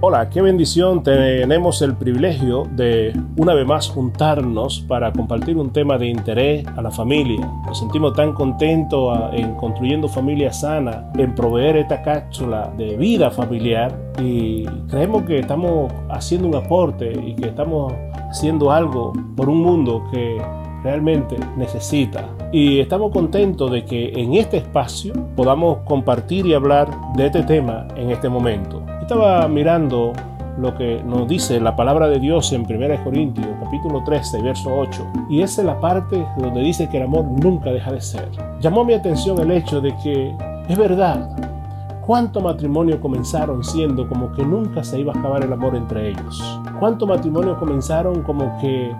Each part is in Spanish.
Hola, qué bendición. Tenemos el privilegio de una vez más juntarnos para compartir un tema de interés a la familia. Nos sentimos tan contentos ah, en construyendo familia sana, en proveer esta cápsula de vida familiar y creemos que estamos haciendo un aporte y que estamos haciendo algo por un mundo que realmente necesita. Y estamos contentos de que en este espacio podamos compartir y hablar de este tema en este momento. Estaba mirando lo que nos dice la palabra de Dios en 1 Corintios capítulo 13, verso 8. Y esa es la parte donde dice que el amor nunca deja de ser. Llamó mi atención el hecho de que es verdad. ¿Cuántos matrimonios comenzaron siendo como que nunca se iba a acabar el amor entre ellos? ¿Cuántos matrimonios comenzaron como que,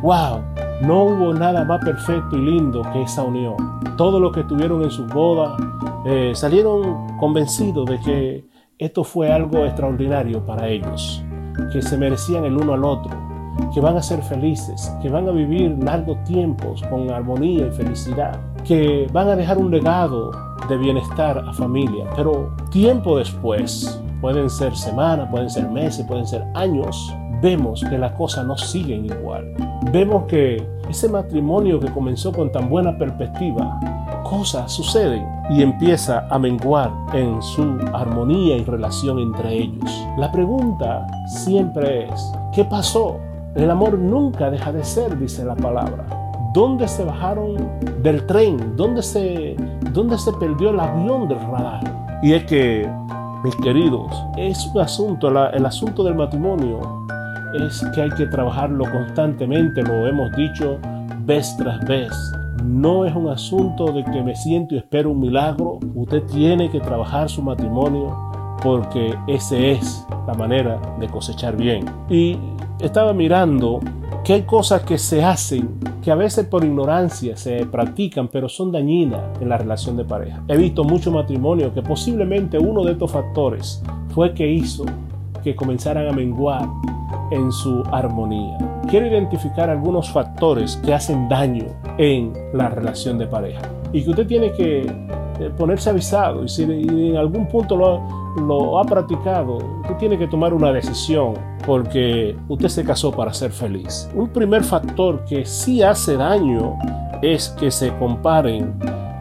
wow, no hubo nada más perfecto y lindo que esa unión? Todo lo que tuvieron en su boda eh, salieron convencidos de que esto fue algo extraordinario para ellos, que se merecían el uno al otro, que van a ser felices, que van a vivir largos tiempos con armonía y felicidad, que van a dejar un legado de bienestar a familia. Pero tiempo después, pueden ser semanas, pueden ser meses, pueden ser años, vemos que las cosas no siguen igual. Vemos que ese matrimonio que comenzó con tan buena perspectiva cosas suceden y empieza a menguar en su armonía y relación entre ellos. La pregunta siempre es, ¿qué pasó? El amor nunca deja de ser, dice la palabra. ¿Dónde se bajaron del tren? ¿Dónde se, dónde se perdió el avión del radar? Y es que, mis queridos, es un asunto, el asunto del matrimonio es que hay que trabajarlo constantemente, lo hemos dicho vez tras vez no es un asunto de que me siento y espero un milagro. Usted tiene que trabajar su matrimonio porque ese es la manera de cosechar bien. Y estaba mirando hay cosas que se hacen que a veces por ignorancia se practican, pero son dañinas en la relación de pareja. He visto muchos matrimonios que posiblemente uno de estos factores fue que hizo que comenzaran a menguar en su armonía. Quiero identificar algunos factores que hacen daño en la relación de pareja y que usted tiene que eh, ponerse avisado y si en algún punto lo, lo ha practicado, usted tiene que tomar una decisión porque usted se casó para ser feliz. Un primer factor que sí hace daño es que se comparen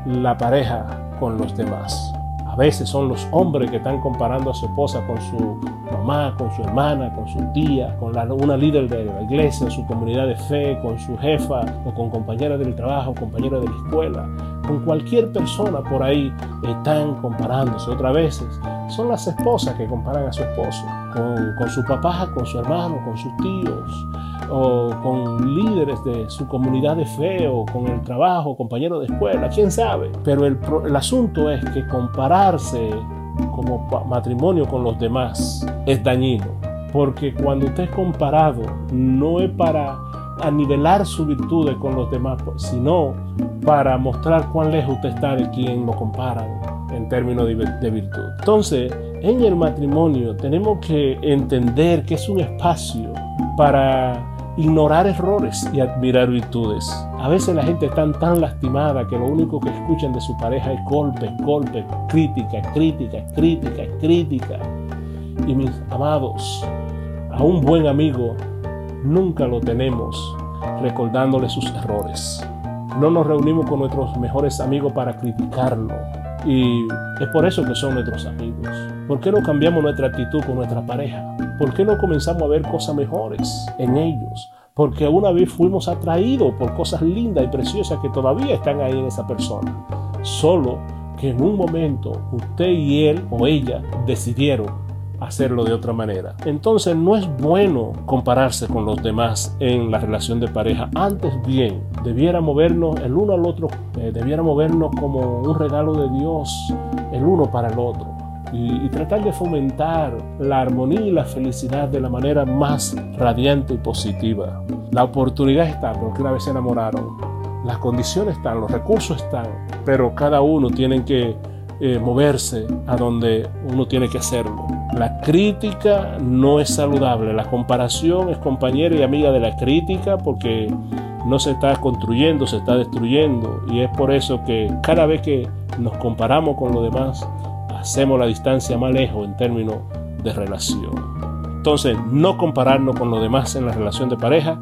la pareja con los demás. Veces son los hombres que están comparando a su esposa con su mamá, con su hermana, con su tía, con una líder de la iglesia, su comunidad de fe, con su jefa o con compañera del trabajo, compañera de la escuela. Con cualquier persona por ahí están comparándose. Otras veces son las esposas que comparan a su esposo, con, con su papá, con su hermano, con sus tíos o con líderes de su comunidad de fe o con el trabajo, compañero de escuela, quién sabe. Pero el, el asunto es que compararse como matrimonio con los demás es dañino, porque cuando usted es comparado no es para anivelar su virtudes con los demás, sino para mostrar cuán lejos usted está de quien lo compara en términos de virtud. Entonces, en el matrimonio tenemos que entender que es un espacio para ignorar errores y admirar virtudes. A veces la gente está tan lastimada que lo único que escuchan de su pareja es golpe, golpe, crítica, crítica, crítica, crítica. Y mis amados, a un buen amigo nunca lo tenemos recordándole sus errores. No nos reunimos con nuestros mejores amigos para criticarlo. Y es por eso que son nuestros amigos. ¿Por qué no cambiamos nuestra actitud con nuestra pareja? ¿Por qué no comenzamos a ver cosas mejores en ellos? Porque una vez fuimos atraídos por cosas lindas y preciosas que todavía están ahí en esa persona. Solo que en un momento usted y él o ella decidieron hacerlo de otra manera. Entonces no es bueno compararse con los demás en la relación de pareja. Antes bien, debiera movernos el uno al otro, eh, debiera movernos como un regalo de Dios, el uno para el otro y, tratar de fomentar la armonía y la felicidad de la manera más radiante y positiva. La oportunidad está porque una vez se enamoraron, las condiciones están, los recursos están, pero cada uno tiene que eh, moverse a donde uno tiene que hacerlo. La crítica no es saludable, la comparación es compañera y amiga de la crítica porque no se está construyendo, se está destruyendo y es por eso que cada vez que nos comparamos con los demás hacemos la distancia más lejos en términos de relación. Entonces, no compararnos con los demás en la relación de pareja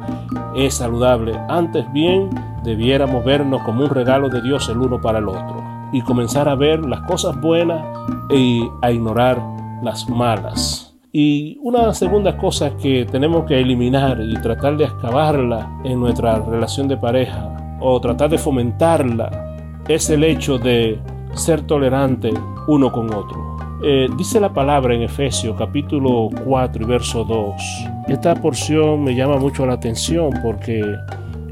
es saludable. Antes bien, debiéramos vernos como un regalo de Dios el uno para el otro y comenzar a ver las cosas buenas y a ignorar las malas. Y una segunda cosa que tenemos que eliminar y tratar de excavarla en nuestra relación de pareja o tratar de fomentarla es el hecho de ser tolerante uno con otro. Eh, dice la palabra en Efesios capítulo 4 y verso 2. Esta porción me llama mucho la atención porque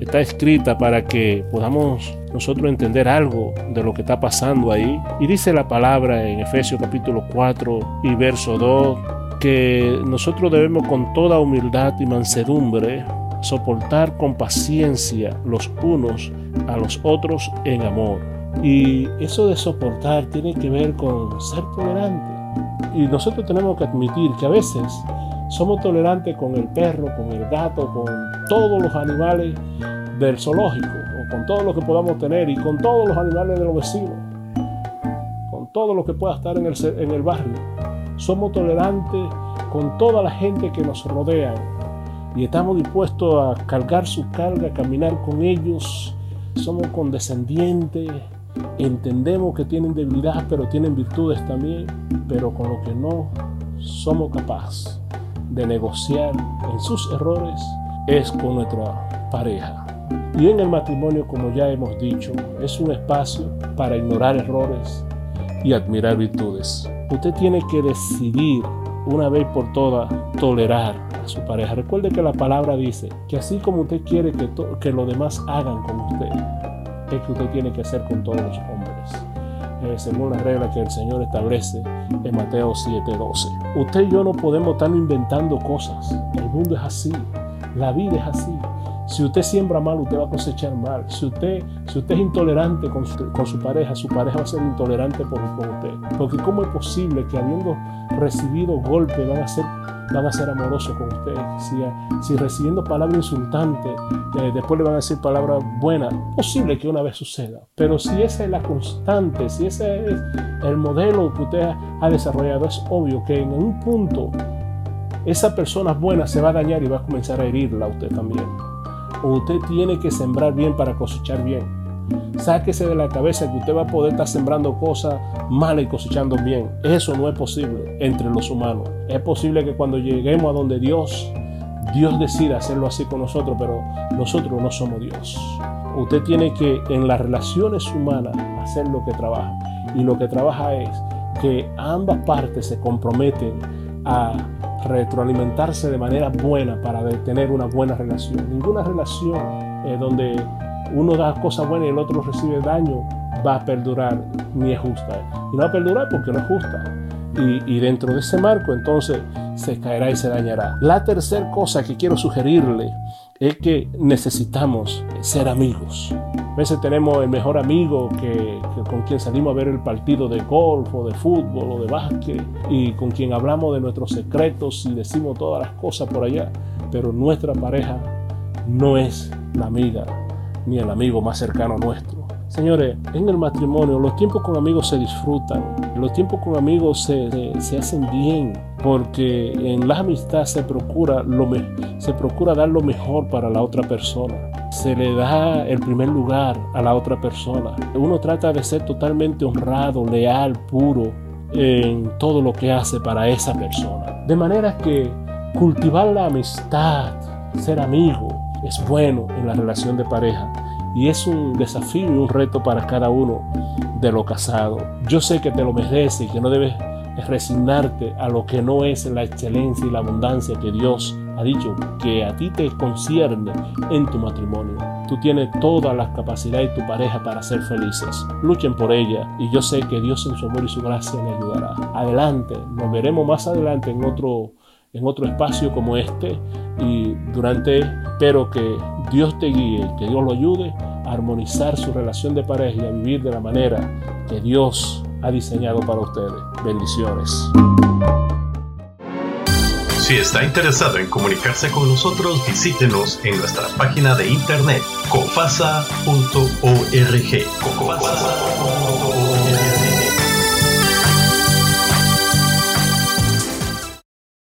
está escrita para que podamos nosotros entender algo de lo que está pasando ahí. Y dice la palabra en Efesios capítulo 4 y verso 2 que nosotros debemos con toda humildad y mansedumbre soportar con paciencia los unos a los otros en amor. Y eso de soportar tiene que ver con ser tolerante. Y nosotros tenemos que admitir que a veces somos tolerantes con el perro, con el gato, con todos los animales del zoológico, o con todo lo que podamos tener y con todos los animales de los vecinos, con todo lo que pueda estar en el, en el barrio somos tolerantes con toda la gente que nos rodea y estamos dispuestos a cargar su carga, caminar con ellos. Somos condescendientes, entendemos que tienen debilidad, pero tienen virtudes también, pero con lo que no somos capaces de negociar en sus errores es con nuestra pareja. Y en el matrimonio, como ya hemos dicho, es un espacio para ignorar errores y admirar virtudes. Usted tiene que decidir una vez por todas tolerar a su pareja. Recuerde que la palabra dice que así como usted quiere que, que los demás hagan con usted, es que usted tiene que hacer con todos los hombres. Eh, según la regla que el Señor establece en Mateo 7:12. Usted y yo no podemos estar inventando cosas. El mundo es así. La vida es así. Si usted siembra mal, usted va a cosechar mal. Si usted, si usted es intolerante con su, pareja, su pareja va a ser intolerante por, usted. Porque ¿cómo es posible que habiendo recibido golpes van a ser, van a ser amorosos con usted? Si, si recibiendo palabras insultantes, eh, después le van a decir palabras buenas, posible que una vez suceda. Pero si esa es la constante, si ese es el modelo que usted ha desarrollado, es obvio que en un punto esa persona buena se va a dañar y va a comenzar a herirla a usted también usted tiene que sembrar bien para cosechar bien. Sáquese de la cabeza que usted va a poder estar sembrando cosas malas y cosechando bien. Eso no es posible entre los humanos. Es posible que cuando lleguemos a donde Dios, Dios decida hacerlo así con nosotros, pero nosotros no somos Dios. Usted tiene que en las relaciones humanas hacer lo que trabaja. Y lo que trabaja es que ambas partes se comprometen a retroalimentarse de manera buena para tener una buena relación. Ninguna relación eh, donde uno da cosas buenas y el otro recibe daño va a perdurar ni es justa. Y no va a perdurar porque no es justa. Y, dentro de ese marco entonces se caerá y se dañará. La tercera cosa que quiero sugerirle es que necesitamos ser amigos. A veces tenemos el mejor amigo que, con quien salimos a ver el partido de golf o de fútbol o de básquet y con quien hablamos de nuestros secretos y decimos todas las cosas por allá, pero nuestra pareja no es la amiga ni el amigo más cercano nuestro. Señores, en el matrimonio los tiempos con amigos se disfrutan, los tiempos con amigos se, se hacen bien, porque en la amistad se procura, lo se procura dar lo mejor para la otra persona. Se le da el primer lugar a la otra persona. Uno trata de ser totalmente honrado, leal, puro en todo lo que hace para esa persona. De manera que cultivar la amistad, ser amigo, es bueno en la relación de pareja y es un desafío y un reto para cada uno de los casados. Yo sé que te lo mereces y que no debes resignarte a lo que no es la excelencia y la abundancia que Dios ha dicho que a ti te concierne en tu matrimonio. Tú tienes todas las capacidades de tu pareja para ser felices. Luchen por ella y yo sé que Dios en su amor y su gracia le ayudará. Adelante, nos veremos más adelante en otro en otro espacio como este y durante espero que Dios te guíe, que Dios lo ayude a armonizar su relación de pareja y a vivir de la manera que Dios ha diseñado para ustedes. Bendiciones. Si está interesado en comunicarse con nosotros, visítenos en nuestra página de internet cofasa.org.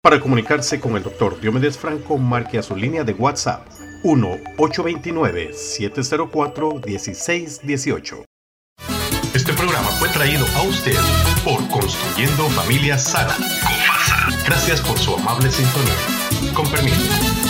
Para comunicarse con el doctor Diomedes Franco, marque a su línea de WhatsApp 1-829-704-1618. Este programa fue traído a usted por Construyendo Familias Sana. Gracias por su amable sintonía. Con permiso.